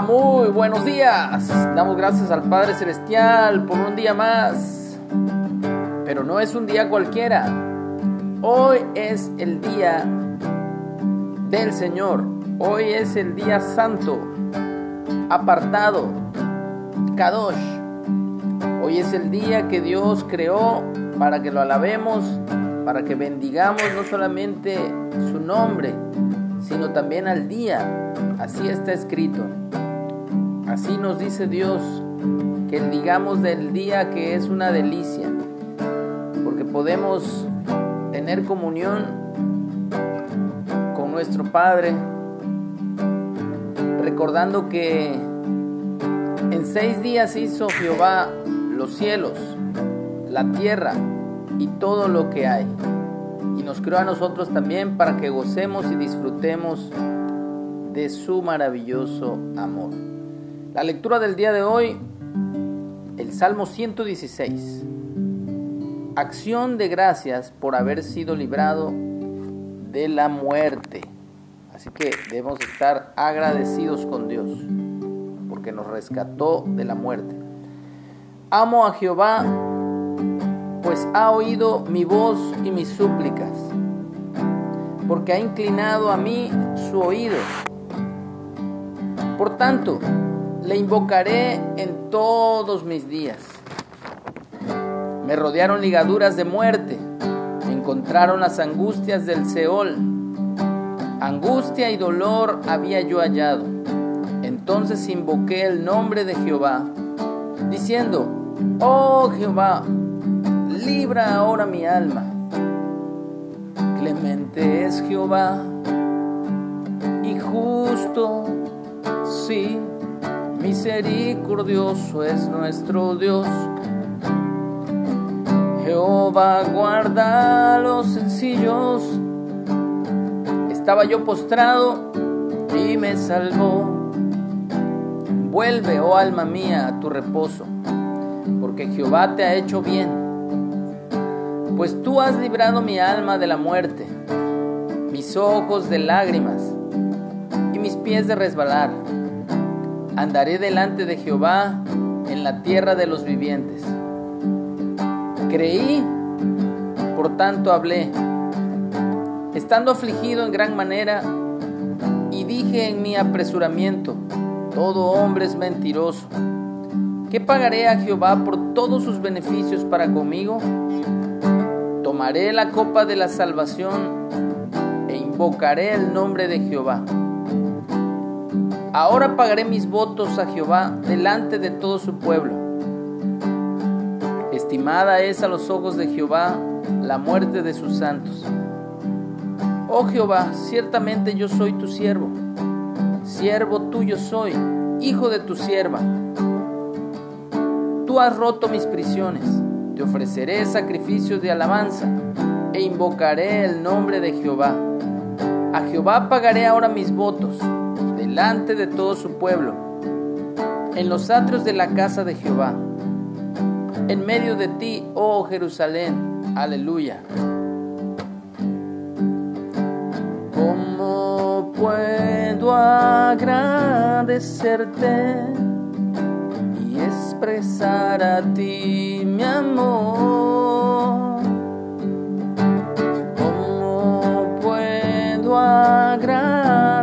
Muy buenos días. Damos gracias al Padre Celestial por un día más. Pero no es un día cualquiera. Hoy es el día del Señor. Hoy es el día santo, apartado, Kadosh. Hoy es el día que Dios creó para que lo alabemos, para que bendigamos no solamente su nombre, sino también al día. Así está escrito. Así nos dice Dios que digamos del día que es una delicia, porque podemos tener comunión con nuestro Padre, recordando que en seis días hizo Jehová los cielos, la tierra y todo lo que hay y nos creó a nosotros también para que gocemos y disfrutemos de su maravilloso amor. La lectura del día de hoy, el Salmo 116. Acción de gracias por haber sido librado de la muerte. Así que debemos estar agradecidos con Dios porque nos rescató de la muerte. Amo a Jehová pues ha oído mi voz y mis súplicas, porque ha inclinado a mí su oído. Por tanto, le invocaré en todos mis días. Me rodearon ligaduras de muerte, me encontraron las angustias del Seol. Angustia y dolor había yo hallado. Entonces invoqué el nombre de Jehová, diciendo, Oh Jehová, libra ahora mi alma. Clemente es Jehová y justo, sí, misericordioso es nuestro Dios. Jehová guarda los sencillos. Estaba yo postrado y me salvó. Vuelve, oh alma mía, a tu reposo, porque Jehová te ha hecho bien pues tú has librado mi alma de la muerte, mis ojos de lágrimas y mis pies de resbalar. Andaré delante de Jehová en la tierra de los vivientes. Creí, por tanto hablé, estando afligido en gran manera, y dije en mi apresuramiento, todo hombre es mentiroso. ¿Qué pagaré a Jehová por todos sus beneficios para conmigo? tomaré la copa de la salvación e invocaré el nombre de Jehová. Ahora pagaré mis votos a Jehová delante de todo su pueblo. Estimada es a los ojos de Jehová la muerte de sus santos. Oh Jehová, ciertamente yo soy tu siervo, siervo tuyo soy, hijo de tu sierva. Tú has roto mis prisiones te ofreceré sacrificios de alabanza e invocaré el nombre de Jehová. A Jehová pagaré ahora mis votos delante de todo su pueblo, en los atrios de la casa de Jehová, en medio de ti, oh Jerusalén. Aleluya. ¿Cómo puedo agradecerte? expresar a ti mi amor. ¿Cómo puedo agradecerte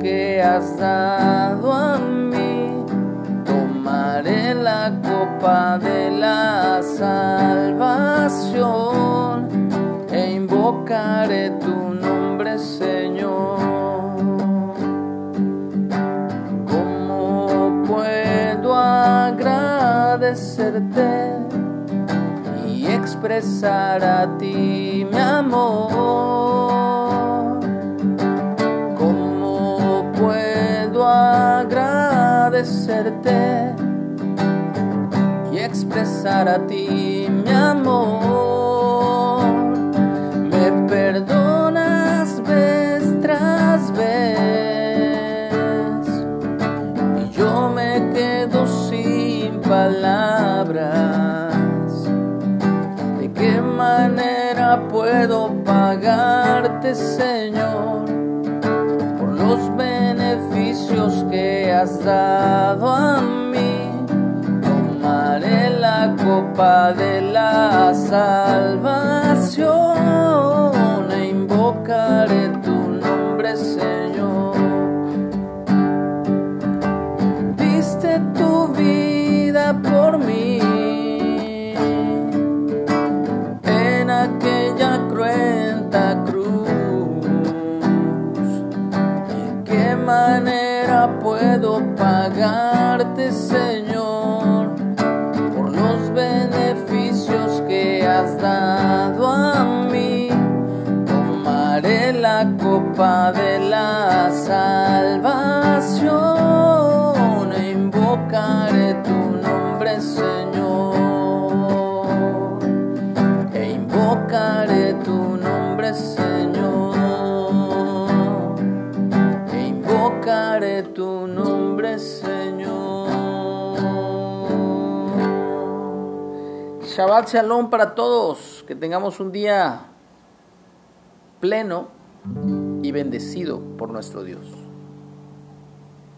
que has dado a mí. Tomaré la copa de la salvación e invocaré tu nombre, Señor. ¿Cómo puedo agradecerte? expresar a ti mi amor. Agradecerte y expresar a ti mi amor. Me perdonas vez tras vez y yo me quedo sin palabras. ¿De qué manera puedo pagarte, Señor? los beneficios has a mí. Tomaré la copa de la salvación e invocaré tu pagarte, Señor, por los beneficios que has dado a mí? Tomaré la copa de la salvación Shabbat Shalom para todos. Que tengamos un día pleno y bendecido por nuestro Dios.